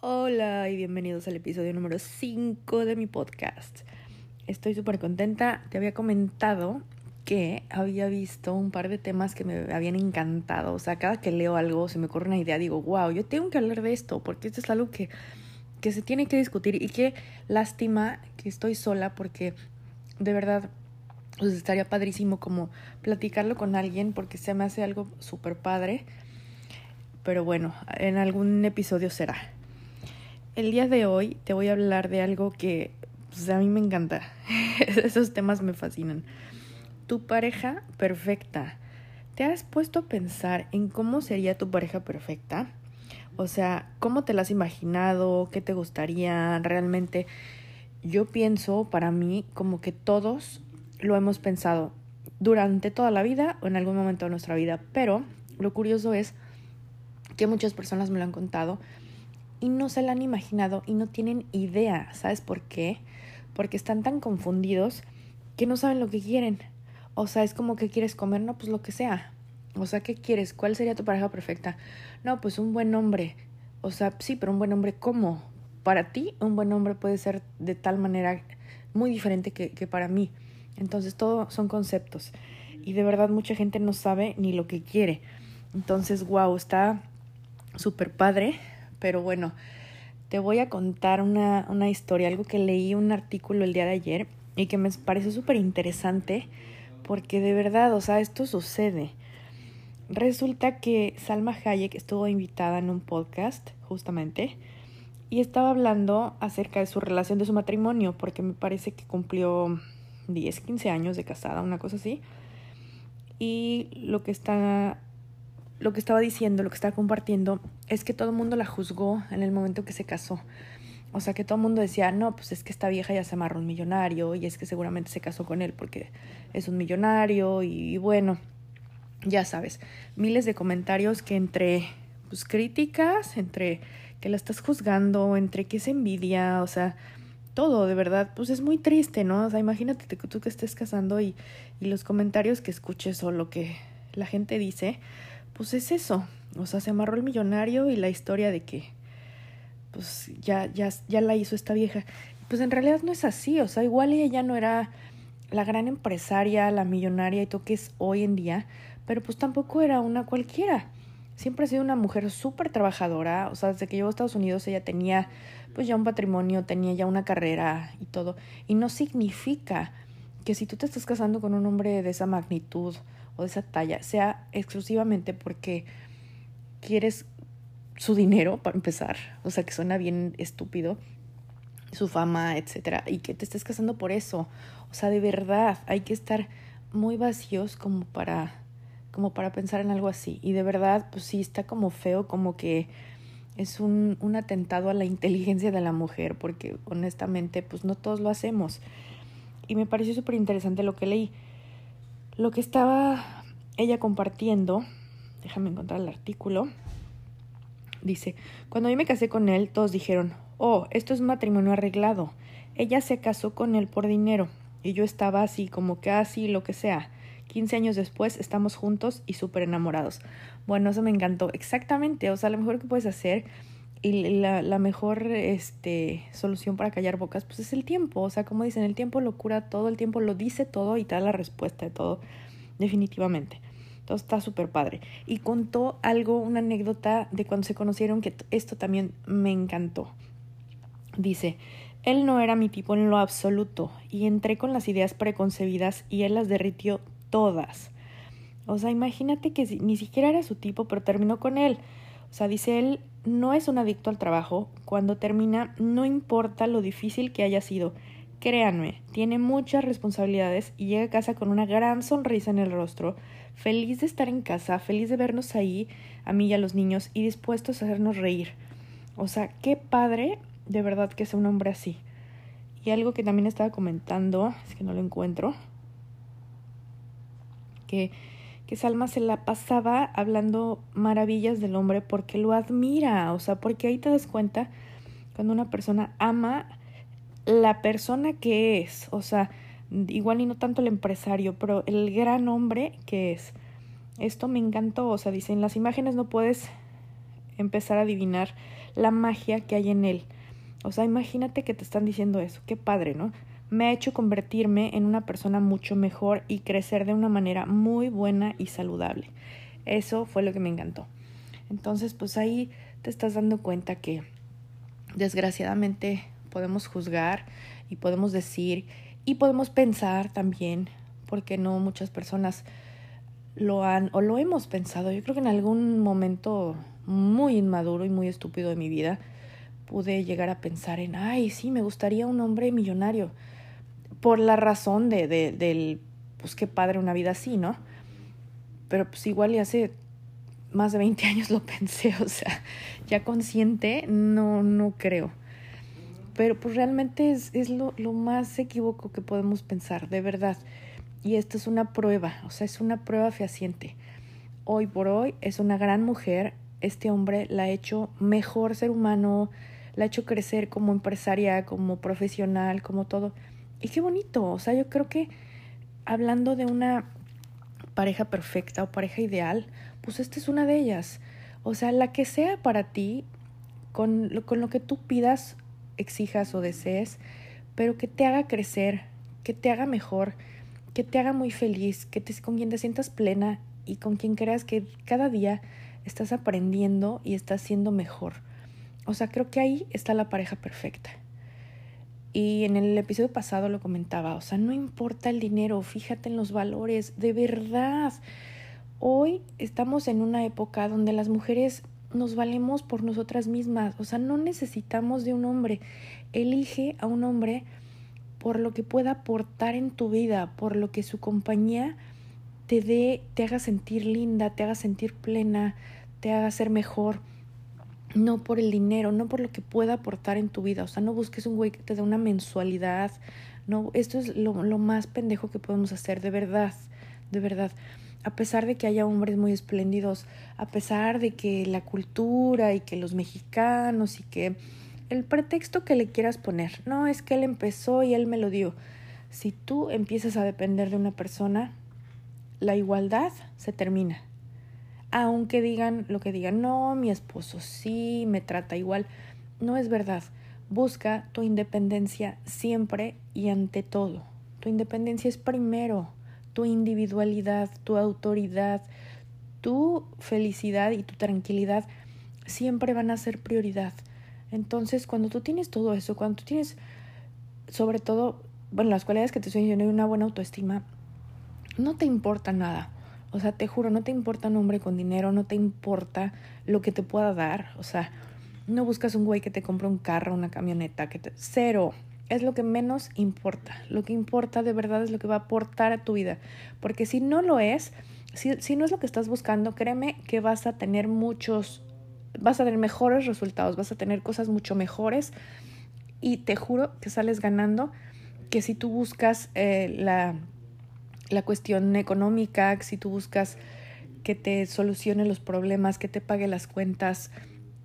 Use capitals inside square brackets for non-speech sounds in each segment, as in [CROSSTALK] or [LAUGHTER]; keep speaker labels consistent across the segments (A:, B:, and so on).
A: Hola y bienvenidos al episodio número 5 de mi podcast. Estoy súper contenta. Te había comentado que había visto un par de temas que me habían encantado. O sea, cada que leo algo, se me ocurre una idea, digo, wow, yo tengo que hablar de esto, porque esto es algo que, que se tiene que discutir y qué lástima que estoy sola porque de verdad pues estaría padrísimo como platicarlo con alguien porque se me hace algo súper padre. Pero bueno, en algún episodio será. El día de hoy te voy a hablar de algo que pues, a mí me encanta. [LAUGHS] Esos temas me fascinan. Tu pareja perfecta. ¿Te has puesto a pensar en cómo sería tu pareja perfecta? O sea, ¿cómo te la has imaginado? ¿Qué te gustaría realmente? Yo pienso, para mí, como que todos lo hemos pensado durante toda la vida o en algún momento de nuestra vida, pero lo curioso es que muchas personas me lo han contado y no se la han imaginado y no tienen idea. ¿Sabes por qué? Porque están tan confundidos que no saben lo que quieren. O sea, es como que quieres comer, no, pues lo que sea. O sea, ¿qué quieres? ¿Cuál sería tu pareja perfecta? No, pues un buen hombre. O sea, sí, pero un buen hombre, ¿cómo? Para ti, un buen hombre puede ser de tal manera muy diferente que, que para mí. Entonces, todo son conceptos. Y de verdad, mucha gente no sabe ni lo que quiere. Entonces, wow, está súper padre pero bueno, te voy a contar una, una historia, algo que leí un artículo el día de ayer y que me pareció súper interesante porque de verdad, o sea, esto sucede. Resulta que Salma Hayek estuvo invitada en un podcast, justamente, y estaba hablando acerca de su relación de su matrimonio, porque me parece que cumplió 10, 15 años de casada, una cosa así. Y lo que está lo que estaba diciendo, lo que estaba compartiendo, es que todo el mundo la juzgó en el momento que se casó. O sea, que todo el mundo decía, no, pues es que esta vieja ya se amarró un millonario y es que seguramente se casó con él porque es un millonario y, bueno, ya sabes, miles de comentarios que entre pues críticas, entre que la estás juzgando, entre que es envidia, o sea, todo, de verdad, pues es muy triste, ¿no? O sea, imagínate que tú que estés casando y, y los comentarios que escuches o lo que la gente dice, pues es eso. O sea, se amarró el millonario y la historia de que pues ya, ya, ya la hizo esta vieja. Pues en realidad no es así. O sea, igual ella ya no era la gran empresaria, la millonaria y todo que es hoy en día, pero pues tampoco era una cualquiera. Siempre ha sido una mujer súper trabajadora. O sea, desde que llegó a Estados Unidos ella tenía pues ya un patrimonio, tenía ya una carrera y todo. Y no significa que si tú te estás casando con un hombre de esa magnitud, o de esa talla sea exclusivamente porque quieres su dinero para empezar, o sea que suena bien estúpido, su fama, etcétera, y que te estés casando por eso. O sea, de verdad, hay que estar muy vacíos como para como para pensar en algo así. Y de verdad, pues sí, está como feo, como que es un, un atentado a la inteligencia de la mujer, porque honestamente, pues no todos lo hacemos. Y me pareció súper interesante lo que leí. Lo que estaba ella compartiendo, déjame encontrar el artículo, dice, cuando yo me casé con él, todos dijeron, oh, esto es un matrimonio arreglado. Ella se casó con él por dinero y yo estaba así, como que así, lo que sea. 15 años después estamos juntos y súper enamorados. Bueno, eso me encantó. Exactamente, o sea, lo mejor que puedes hacer y la, mejor este, solución para callar bocas, pues es el tiempo. O sea, como dicen, el tiempo lo cura todo, el tiempo lo dice todo y te da la respuesta de todo, definitivamente. Entonces está súper padre. Y contó algo, una anécdota de cuando se conocieron, que esto también me encantó. Dice, él no era mi tipo en lo absoluto y entré con las ideas preconcebidas y él las derritió todas. O sea, imagínate que ni siquiera era su tipo, pero terminó con él. O sea, dice él, no es un adicto al trabajo. Cuando termina, no importa lo difícil que haya sido. Créanme, tiene muchas responsabilidades y llega a casa con una gran sonrisa en el rostro, feliz de estar en casa, feliz de vernos ahí, a mí y a los niños, y dispuestos a hacernos reír. O sea, qué padre de verdad que sea un hombre así. Y algo que también estaba comentando, es que no lo encuentro, que Salma se la pasaba hablando maravillas del hombre porque lo admira, o sea, porque ahí te das cuenta cuando una persona ama la persona que es, o sea, igual y no tanto el empresario, pero el gran hombre que es. Esto me encantó, o sea, dicen, las imágenes no puedes empezar a adivinar la magia que hay en él. O sea, imagínate que te están diciendo eso, qué padre, ¿no? Me ha hecho convertirme en una persona mucho mejor y crecer de una manera muy buena y saludable. Eso fue lo que me encantó. Entonces, pues ahí te estás dando cuenta que desgraciadamente podemos juzgar y podemos decir y podemos pensar también, porque no muchas personas lo han o lo hemos pensado. Yo creo que en algún momento muy inmaduro y muy estúpido de mi vida pude llegar a pensar en, ay, sí, me gustaría un hombre millonario. Por la razón de, de del, pues qué padre una vida así, ¿no? Pero pues igual y hace más de 20 [LAUGHS] años lo pensé, o sea, ya consciente, no, no creo. Pero pues realmente es, es lo, lo más equívoco que podemos pensar, de verdad. Y esta es una prueba, o sea, es una prueba fehaciente. Hoy por hoy es una gran mujer, este hombre la ha hecho mejor ser humano, la ha hecho crecer como empresaria, como profesional, como todo. Y qué bonito, o sea, yo creo que hablando de una pareja perfecta o pareja ideal, pues esta es una de ellas. O sea, la que sea para ti, con lo, con lo que tú pidas, exijas o desees, pero que te haga crecer, que te haga mejor, que te haga muy feliz, que te, con quien te sientas plena y con quien creas que cada día estás aprendiendo y estás siendo mejor. O sea, creo que ahí está la pareja perfecta. Y en el episodio pasado lo comentaba, o sea, no importa el dinero, fíjate en los valores, de verdad. Hoy estamos en una época donde las mujeres nos valemos por nosotras mismas, o sea, no necesitamos de un hombre. Elige a un hombre por lo que pueda aportar en tu vida, por lo que su compañía te dé, te haga sentir linda, te haga sentir plena, te haga ser mejor. No por el dinero, no por lo que pueda aportar en tu vida. O sea, no busques un güey que te dé una mensualidad. No, esto es lo, lo más pendejo que podemos hacer, de verdad, de verdad a pesar de que haya hombres muy espléndidos, a pesar de que la cultura y que los mexicanos y que el pretexto que le quieras poner, no es que él empezó y él me lo dio. Si tú empiezas a depender de una persona, la igualdad se termina. Aunque digan lo que digan, no, mi esposo sí me trata igual, no es verdad. Busca tu independencia siempre y ante todo. Tu independencia es primero tu individualidad, tu autoridad, tu felicidad y tu tranquilidad siempre van a ser prioridad. Entonces, cuando tú tienes todo eso, cuando tú tienes, sobre todo, bueno, las cualidades que te estoy y una buena autoestima, no te importa nada. O sea, te juro, no te importa un hombre con dinero, no te importa lo que te pueda dar. O sea, no buscas un güey que te compre un carro, una camioneta, que te... Cero es lo que menos importa. Lo que importa de verdad es lo que va a aportar a tu vida. Porque si no lo es, si, si no es lo que estás buscando, créeme que vas a tener muchos, vas a tener mejores resultados, vas a tener cosas mucho mejores y te juro que sales ganando que si tú buscas eh, la, la cuestión económica, si tú buscas que te solucione los problemas, que te pague las cuentas,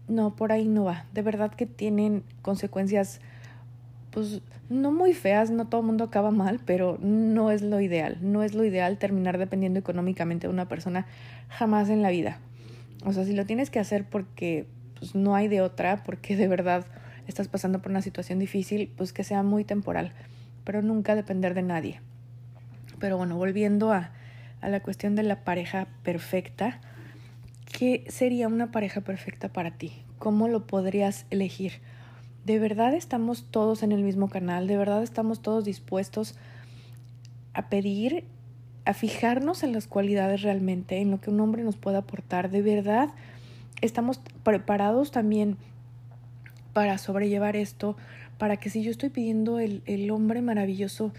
A: no, por ahí no va. De verdad que tienen consecuencias pues no muy feas, no todo el mundo acaba mal, pero no es lo ideal, no es lo ideal terminar dependiendo económicamente de una persona jamás en la vida. O sea, si lo tienes que hacer porque pues, no hay de otra, porque de verdad estás pasando por una situación difícil, pues que sea muy temporal, pero nunca depender de nadie. Pero bueno, volviendo a, a la cuestión de la pareja perfecta, ¿qué sería una pareja perfecta para ti? ¿Cómo lo podrías elegir? ¿De verdad estamos todos en el mismo canal? ¿De verdad estamos todos dispuestos a pedir, a fijarnos en las cualidades realmente, en lo que un hombre nos puede aportar? ¿De verdad estamos preparados también para sobrellevar esto? Para que si yo estoy pidiendo el, el hombre maravilloso,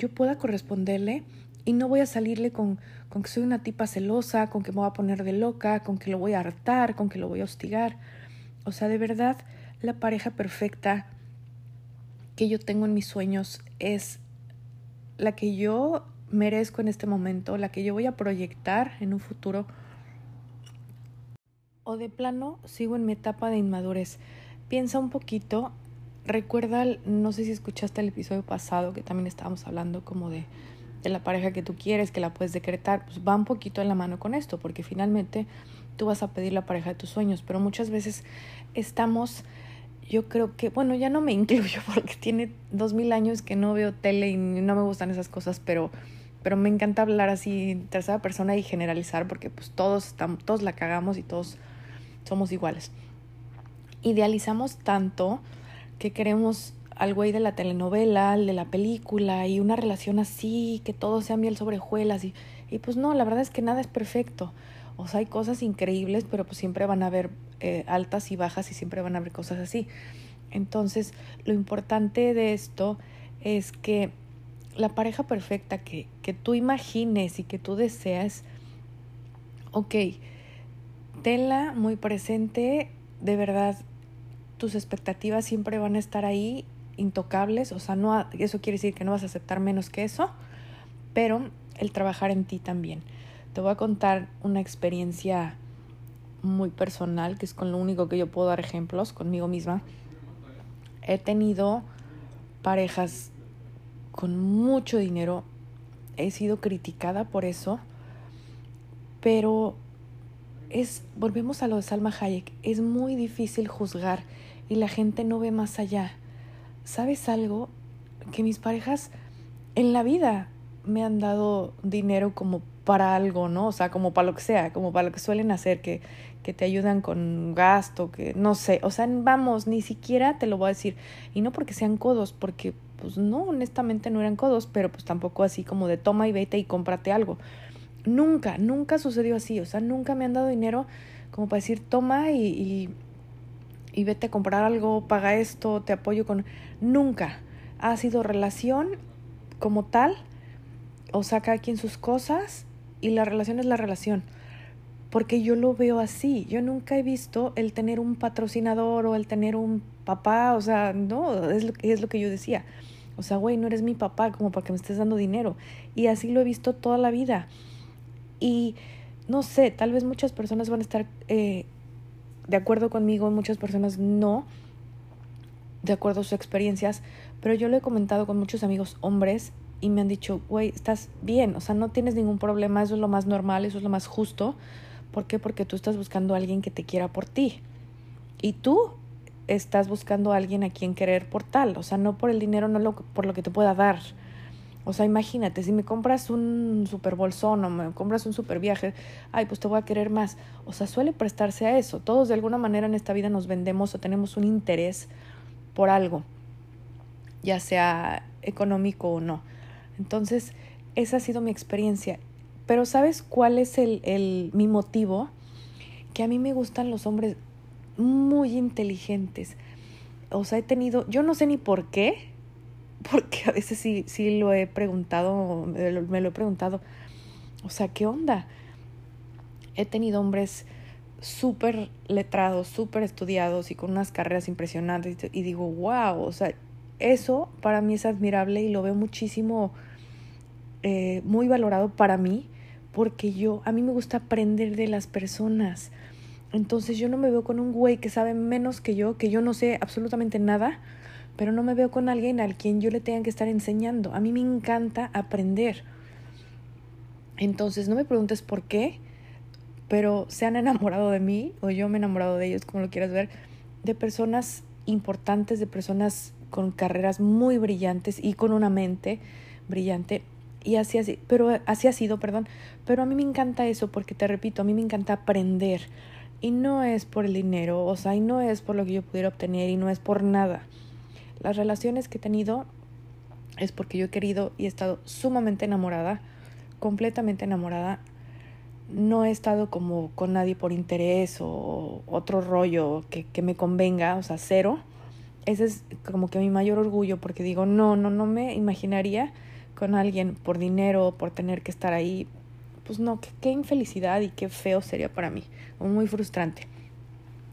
A: yo pueda corresponderle y no voy a salirle con, con que soy una tipa celosa, con que me voy a poner de loca, con que lo voy a hartar, con que lo voy a hostigar. O sea, de verdad la pareja perfecta que yo tengo en mis sueños es la que yo merezco en este momento, la que yo voy a proyectar en un futuro. O de plano sigo en mi etapa de inmadurez. Piensa un poquito, recuerda, no sé si escuchaste el episodio pasado que también estábamos hablando como de, de la pareja que tú quieres, que la puedes decretar, pues va un poquito en la mano con esto, porque finalmente tú vas a pedir la pareja de tus sueños, pero muchas veces estamos, yo creo que, bueno, ya no me [LAUGHS] incluyo porque tiene dos mil años que no veo tele y no me gustan esas cosas, pero, pero me encanta hablar así en tercera persona y generalizar porque pues todos, estamos, todos la cagamos y todos somos iguales. Idealizamos tanto que queremos algo ahí de la telenovela, de la película y una relación así, que todo sea miel sobre hojuelas y, y pues no, la verdad es que nada es perfecto. O sea, hay cosas increíbles, pero pues siempre van a haber eh, altas y bajas y siempre van a haber cosas así. Entonces, lo importante de esto es que la pareja perfecta que, que tú imagines y que tú deseas, ok, tenla muy presente, de verdad, tus expectativas siempre van a estar ahí intocables, o sea, no eso quiere decir que no vas a aceptar menos que eso, pero el trabajar en ti también. Te voy a contar una experiencia muy personal, que es con lo único que yo puedo dar ejemplos conmigo misma. He tenido parejas con mucho dinero, he sido criticada por eso, pero es, volvemos a lo de Salma Hayek, es muy difícil juzgar y la gente no ve más allá. ¿Sabes algo? Que mis parejas en la vida me han dado dinero como para algo, ¿no? O sea, como para lo que sea, como para lo que suelen hacer, que, que te ayudan con gasto, que no sé, o sea, vamos, ni siquiera te lo voy a decir. Y no porque sean codos, porque pues no, honestamente no eran codos, pero pues tampoco así como de toma y vete y cómprate algo. Nunca, nunca sucedió así, o sea, nunca me han dado dinero como para decir toma y, y, y vete a comprar algo, paga esto, te apoyo con... Nunca. Ha sido relación como tal, o sea, cada quien sus cosas y la relación es la relación. Porque yo lo veo así. Yo nunca he visto el tener un patrocinador o el tener un papá. O sea, no, es lo, es lo que yo decía. O sea, güey, no eres mi papá como para que me estés dando dinero. Y así lo he visto toda la vida. Y no sé, tal vez muchas personas van a estar eh, de acuerdo conmigo, muchas personas no, de acuerdo a sus experiencias, pero yo lo he comentado con muchos amigos hombres y me han dicho, güey, estás bien, o sea, no tienes ningún problema, eso es lo más normal, eso es lo más justo. ¿Por qué? Porque tú estás buscando a alguien que te quiera por ti. Y tú estás buscando a alguien a quien querer por tal, o sea, no por el dinero, no lo, por lo que te pueda dar. O sea, imagínate, si me compras un super bolsón o me compras un super viaje, ay, pues te voy a querer más. O sea, suele prestarse a eso. Todos de alguna manera en esta vida nos vendemos o tenemos un interés por algo, ya sea económico o no. Entonces, esa ha sido mi experiencia. Pero ¿sabes cuál es el, el, mi motivo? Que a mí me gustan los hombres muy inteligentes. O sea, he tenido, yo no sé ni por qué, porque a veces sí, sí lo he preguntado, me lo he preguntado. O sea, ¿qué onda? He tenido hombres súper letrados, súper estudiados y con unas carreras impresionantes y digo, wow, o sea, eso para mí es admirable y lo veo muchísimo eh, muy valorado para mí porque yo, a mí me gusta aprender de las personas. Entonces yo no me veo con un güey que sabe menos que yo, que yo no sé absolutamente nada, pero no me veo con alguien al quien yo le tenga que estar enseñando. A mí me encanta aprender. Entonces no me preguntes por qué, pero se han [LAUGHS] enamorado de mí o yo me he enamorado de ellos, como lo quieras ver, de personas importantes, de personas con carreras muy brillantes y con una mente brillante y así así, pero así ha sido, perdón, pero a mí me encanta eso porque te repito, a mí me encanta aprender y no es por el dinero, o sea, y no es por lo que yo pudiera obtener y no es por nada. Las relaciones que he tenido es porque yo he querido y he estado sumamente enamorada, completamente enamorada. No he estado como con nadie por interés o otro rollo que, que me convenga, o sea, cero. Ese es como que mi mayor orgullo porque digo, no, no, no me imaginaría con alguien por dinero, por tener que estar ahí, pues no, qué, infelicidad y qué feo sería para mí, muy frustrante.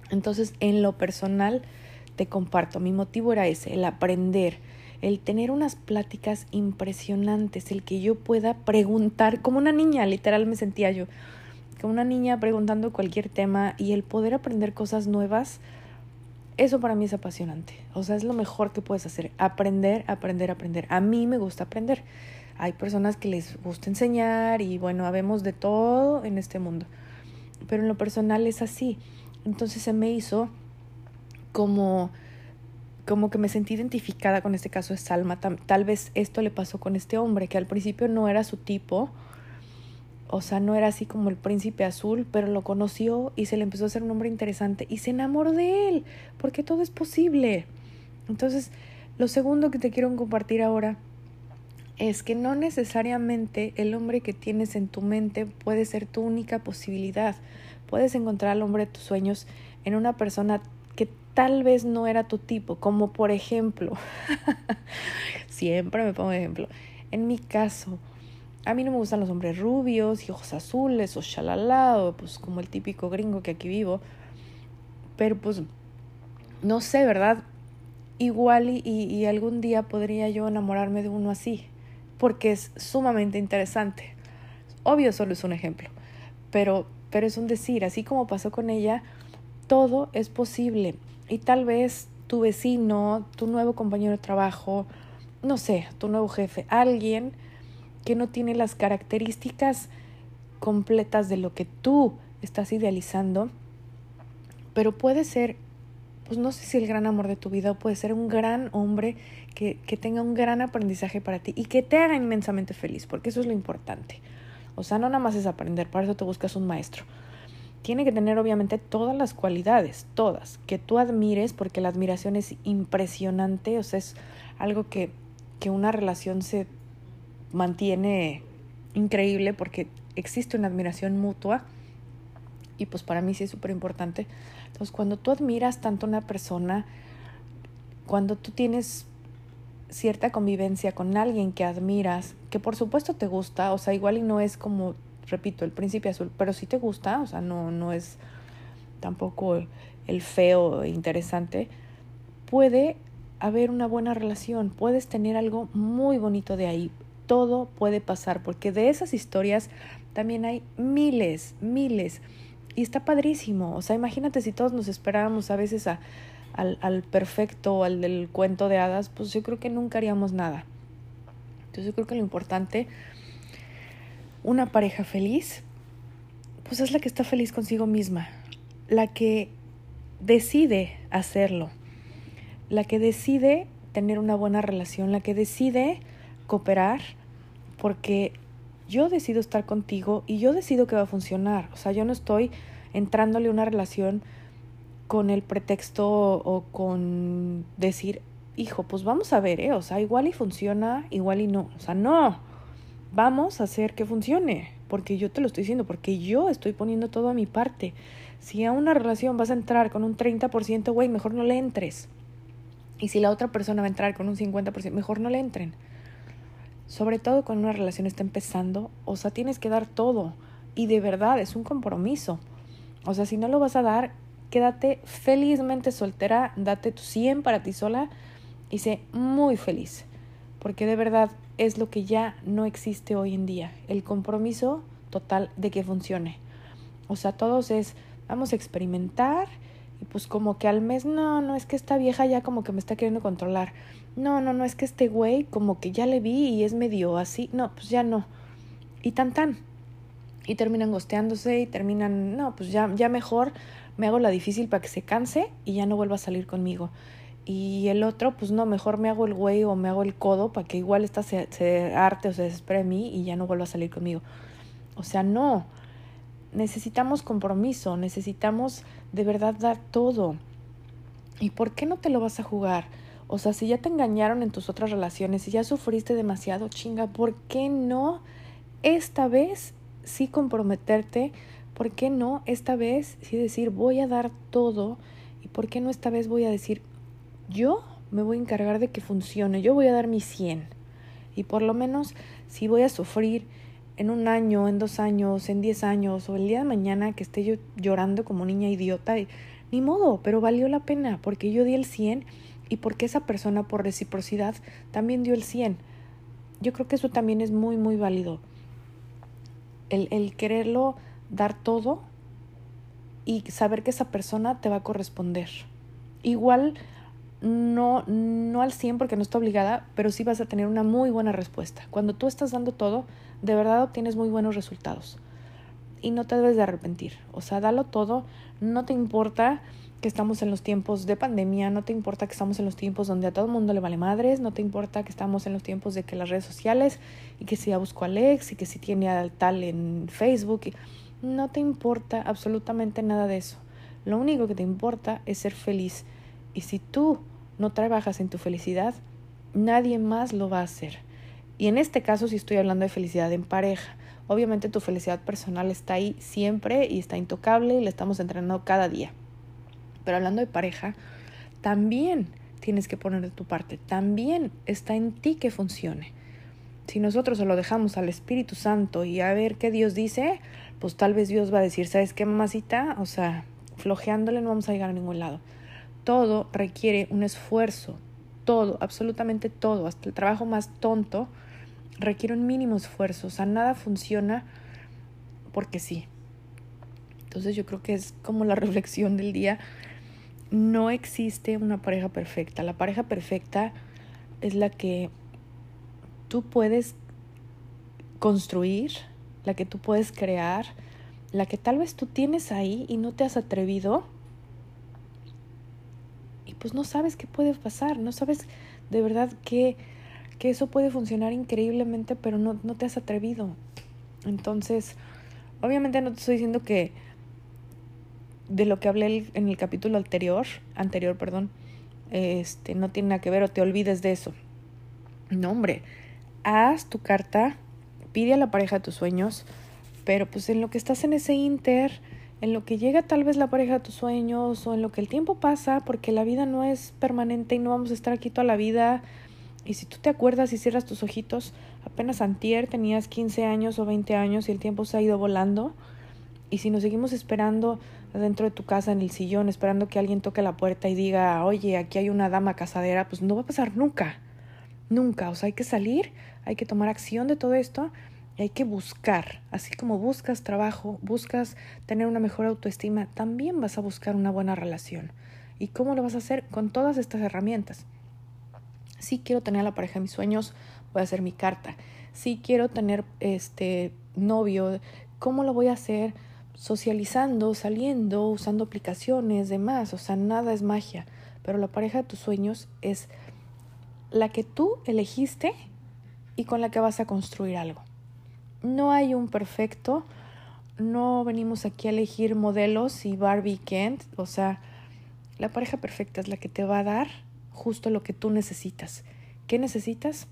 A: Entonces, en lo personal, te comparto, mi motivo era ese, el aprender, el tener unas pláticas impresionantes, el que yo pueda preguntar, como una niña, literal me sentía yo, como una niña preguntando cualquier tema y el poder aprender cosas nuevas Eso para mí es apasionante. O sea, es lo mejor que puedes hacer. Aprender, aprender, aprender. A mí me gusta aprender. Hay personas que les gusta enseñar y bueno, habemos de todo en este mundo. Pero en lo personal es así. Entonces se me hizo como como que me sentí identificada con este caso de Salma. Tal, vez esto le pasó con este hombre, que al principio no era su tipo, o sea, no era así como el príncipe azul, pero lo conoció y se le empezó a hacer un hombre interesante y se enamoró de él, porque todo es posible. Entonces, lo segundo que te quiero compartir ahora es que no necesariamente el hombre que tienes en tu mente puede ser tu única posibilidad. Puedes encontrar al hombre de tus sueños en una persona tal vez no era tu tipo, como por ejemplo, [LAUGHS] siempre me pongo ejemplo, en mi caso, a mí no me gustan los hombres rubios y ojos azules o shalala o pues como el típico gringo que aquí vivo. Pero pues no sé, ¿verdad? Igual y, y, algún día podría yo enamorarme de uno así, porque es sumamente interesante. Obvio solo es un ejemplo, pero, pero es un decir, así como pasó con ella, todo es posible. Y tal vez tu vecino, tu nuevo compañero de trabajo, no sé, tu nuevo jefe, alguien que no tiene las características completas de lo que tú estás idealizando, pero puede ser, pues no sé si el gran amor de tu vida, puede ser un gran hombre que, que tenga un gran aprendizaje para ti y que te haga inmensamente feliz, porque eso es lo importante. O sea, no nada más es aprender, para eso te buscas un maestro. Tiene que tener obviamente todas las cualidades, todas, que tú admires, porque la admiración es impresionante, o sea, es algo que, que una relación se mantiene increíble porque existe una admiración mutua y pues para mí sí es súper importante. Entonces cuando tú admiras tanto a una persona, cuando tú tienes cierta convivencia con alguien que admiras, que por supuesto te gusta, o sea, igual y no es como, repito, el príncipe azul, pero sí te gusta, o sea, no, no es tampoco el feo e interesante, puede haber una buena relación, puedes tener algo muy bonito de ahí todo puede pasar, porque de esas historias también hay miles, miles. Y está padrísimo. O sea, imagínate si todos nos esperáramos a veces a, al, al perfecto, al del cuento de hadas, pues yo creo que nunca haríamos nada. Entonces yo creo que lo importante, una pareja feliz, pues es la que está feliz consigo misma, la que decide hacerlo, la que decide tener una buena relación, la que decide cooperar porque yo decido estar contigo y yo decido que va a funcionar. O sea, yo no estoy entrándole una relación con el pretexto o con decir, hijo, pues vamos a ver, ¿eh? O sea, igual y funciona, igual y no. O sea, no, vamos a hacer que funcione, porque yo te lo estoy diciendo, porque yo estoy poniendo todo a mi parte. Si a una relación vas a entrar con un 30%, güey, mejor no le entres. Y si la otra persona va a entrar con un 50%, mejor no le entren sobre todo cuando una relación está empezando, o sea, tienes que dar todo y de verdad es un compromiso. O sea, si no lo vas a dar, quédate felizmente soltera, date tu 100 para ti sola y sé muy feliz, porque de verdad es lo que ya no existe hoy en día, el compromiso total de que funcione. O sea, todos es, vamos a experimentar y pues como que al mes, no, no, es que esta vieja ya como que me está queriendo controlar no, no, no, es que este güey como que ya le vi y es medio así, no, pues ya no. Y tan tan. Y terminan gosteándose y terminan, no, pues ya, ya mejor me hago la difícil para que se canse y ya no vuelva a salir conmigo. Y el otro, pues no, mejor me hago el güey o me hago el codo para que igual esta se, se arte o se desespere mí y ya no vuelva a salir conmigo. O sea, no. Necesitamos compromiso, necesitamos de verdad dar todo. ¿Y por qué no te lo vas a jugar? O sea, si ya te engañaron en tus otras relaciones, si ya sufriste demasiado, chinga, ¿por qué no esta vez sí comprometerte? ¿Por qué no esta vez sí decir voy a dar todo? ¿Y por qué no esta vez voy a decir yo me voy a encargar de que funcione, yo voy a dar mi 100? Y por lo menos si voy a sufrir en un año, en dos años, en diez años o el día de mañana que esté yo llorando como niña idiota, ni modo, pero valió la pena porque yo di el 100 y porque esa persona por reciprocidad también dio el 100. Yo creo que eso también es muy, muy válido. El, el quererlo dar todo y saber que esa persona te va a corresponder igual no, no al 100 porque no está obligada, pero sí vas a tener una muy buena respuesta. Cuando tú estás dando todo, de verdad obtienes muy buenos resultados. Y no te debes de arrepentir. O sea, dalo todo, no te importa que estamos en los tiempos de pandemia, no te importa que estamos en los tiempos donde a todo el mundo le vale madres, no te importa que estamos en los tiempos de que las redes sociales y que si ya busco a Alex y que si tiene al tal en Facebook, no te importa absolutamente nada de eso. Lo único que te importa es ser feliz. Y si tú no trabajas en tu felicidad, nadie más lo va a hacer. Y en este caso, si estoy hablando de felicidad en pareja, obviamente tu felicidad personal está ahí siempre y está intocable y la estamos entrenando cada día. Pero hablando de pareja, también tienes que poner de tu parte, también está en ti que funcione. Si nosotros se lo dejamos al Espíritu Santo y a ver qué Dios dice, pues tal vez Dios va a decir, ¿sabes qué, mamacita? O sea, flojeándole no vamos a llegar a ningún lado. Todo requiere un esfuerzo, todo, absolutamente todo, hasta el trabajo más tonto requiere un mínimo esfuerzo, o sea, nada funciona porque sí. Entonces yo creo que es como la [LAUGHS] reflexión del día no existe una pareja perfecta. La pareja perfecta es la que tú puedes construir, la que tú puedes crear, la que tal vez tú tienes ahí y no te has atrevido. Pues no sabes qué puede pasar, no sabes de verdad que, que eso puede funcionar increíblemente, pero no, no te has atrevido. Entonces, obviamente no te estoy diciendo que de lo que hablé en el capítulo anterior, anterior, perdón, este, no tiene nada que ver o te olvides de eso. No, hombre, haz tu carta, pide a la pareja tus sueños, pero pues en lo que estás en ese inter, en lo que llega tal vez la pareja de tus sueños o en lo que el tiempo pasa, porque la vida no es permanente y no vamos a estar aquí toda la vida. Y si tú te acuerdas y cierras tus ojitos, apenas antier tenías 15 años o 20 años y el tiempo se ha ido volando. Y si nos seguimos esperando dentro de tu casa en el sillón esperando que alguien toque la puerta y diga, oye, aquí hay una dama casadera, pues no va a pasar nunca, nunca. O sea, hay que salir, hay que tomar acción de todo esto y hay que buscar. Así como buscas trabajo, buscas tener una mejor autoestima, también vas a buscar una buena relación. ¿Y cómo lo vas a hacer? Con todas estas herramientas. Si quiero tener la pareja de mis sueños, voy a hacer mi carta. Si quiero tener este novio, ¿cómo lo voy a hacer? socializando, saliendo, usando aplicaciones, demás, o sea, nada es magia, pero la pareja de tus sueños es la que tú elegiste y con la que vas a construir algo. No hay un perfecto, no venimos aquí a elegir modelos y Barbie Kent, o sea, la pareja perfecta es la que te va a dar justo lo que tú necesitas. ¿Qué necesitas?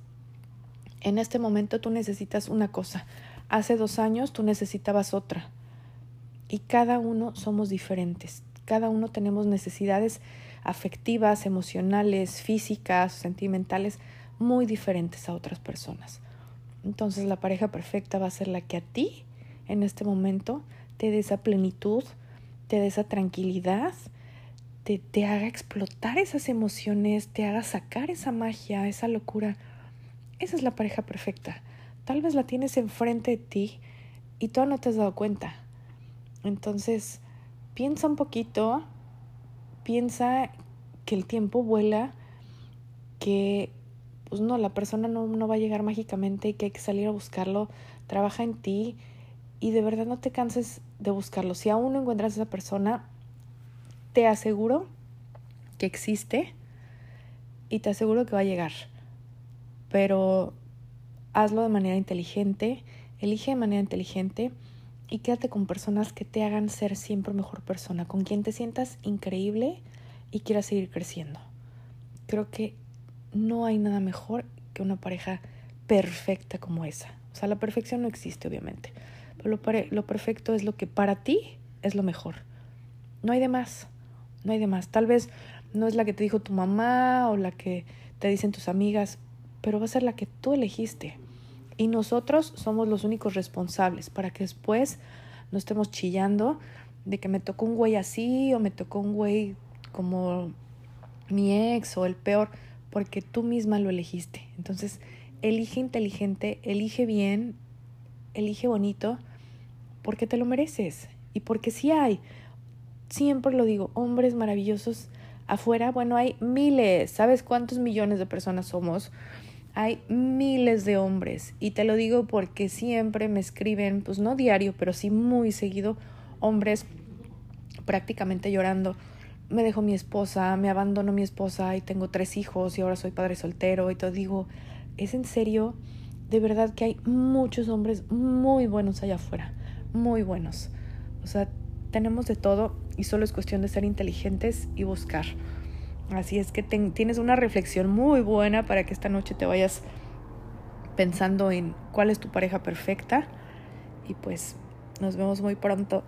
A: En este momento tú necesitas una cosa. Hace dos años tú necesitabas otra y cada uno somos diferentes. Cada uno tenemos necesidades afectivas, emocionales, físicas, sentimentales muy diferentes a otras personas. Entonces la pareja perfecta va a ser la que a ti en este momento te dé esa plenitud, te dé esa tranquilidad, te, te haga explotar esas emociones, te haga sacar esa magia, esa locura. Esa es la pareja perfecta. Tal vez la tienes enfrente de ti y tú no te has dado cuenta. Entonces, piensa un poquito, piensa que el tiempo vuela, que pues no, la persona no, no va a llegar mágicamente y que hay que salir a buscarlo, trabaja en ti y de verdad no te canses de buscarlo. Si aún no encuentras a esa persona, te aseguro que existe y te aseguro que va a llegar. Pero hazlo de manera inteligente, elige de manera inteligente y quédate con personas que te hagan ser siempre mejor persona, con quien te sientas increíble y quieras seguir creciendo. Creo que no hay nada mejor que una pareja perfecta como esa. O sea, la perfección no existe, obviamente, pero lo, lo perfecto es lo que para ti es lo mejor. No hay de más, no hay de más. Tal vez no es la que te dijo tu mamá o la que te dicen tus amigas, pero va a ser la que tú elegiste. Y nosotros somos los únicos responsables para que después no estemos chillando de que me tocó un güey así o me tocó un güey como mi ex o el peor, porque tú misma lo elegiste. Entonces, elige inteligente, elige bien, elige bonito, porque te lo mereces y porque sí hay, siempre lo digo, hombres maravillosos Afuera, bueno, hay miles, ¿sabes cuántos millones de personas somos? Hay miles de hombres y te lo digo porque siempre me escriben, pues no diario, pero sí muy seguido, hombres prácticamente llorando. Me dejó mi esposa, me abandonó mi esposa y tengo tres hijos y ahora soy padre soltero y te digo, ¿es en serio? De verdad que hay muchos hombres muy buenos allá afuera, muy buenos. O sea, tenemos de todo y solo es cuestión de ser inteligentes y buscar. Así es que tienes una reflexión muy buena para que esta noche te vayas pensando en cuál es tu pareja perfecta. Y pues nos vemos muy pronto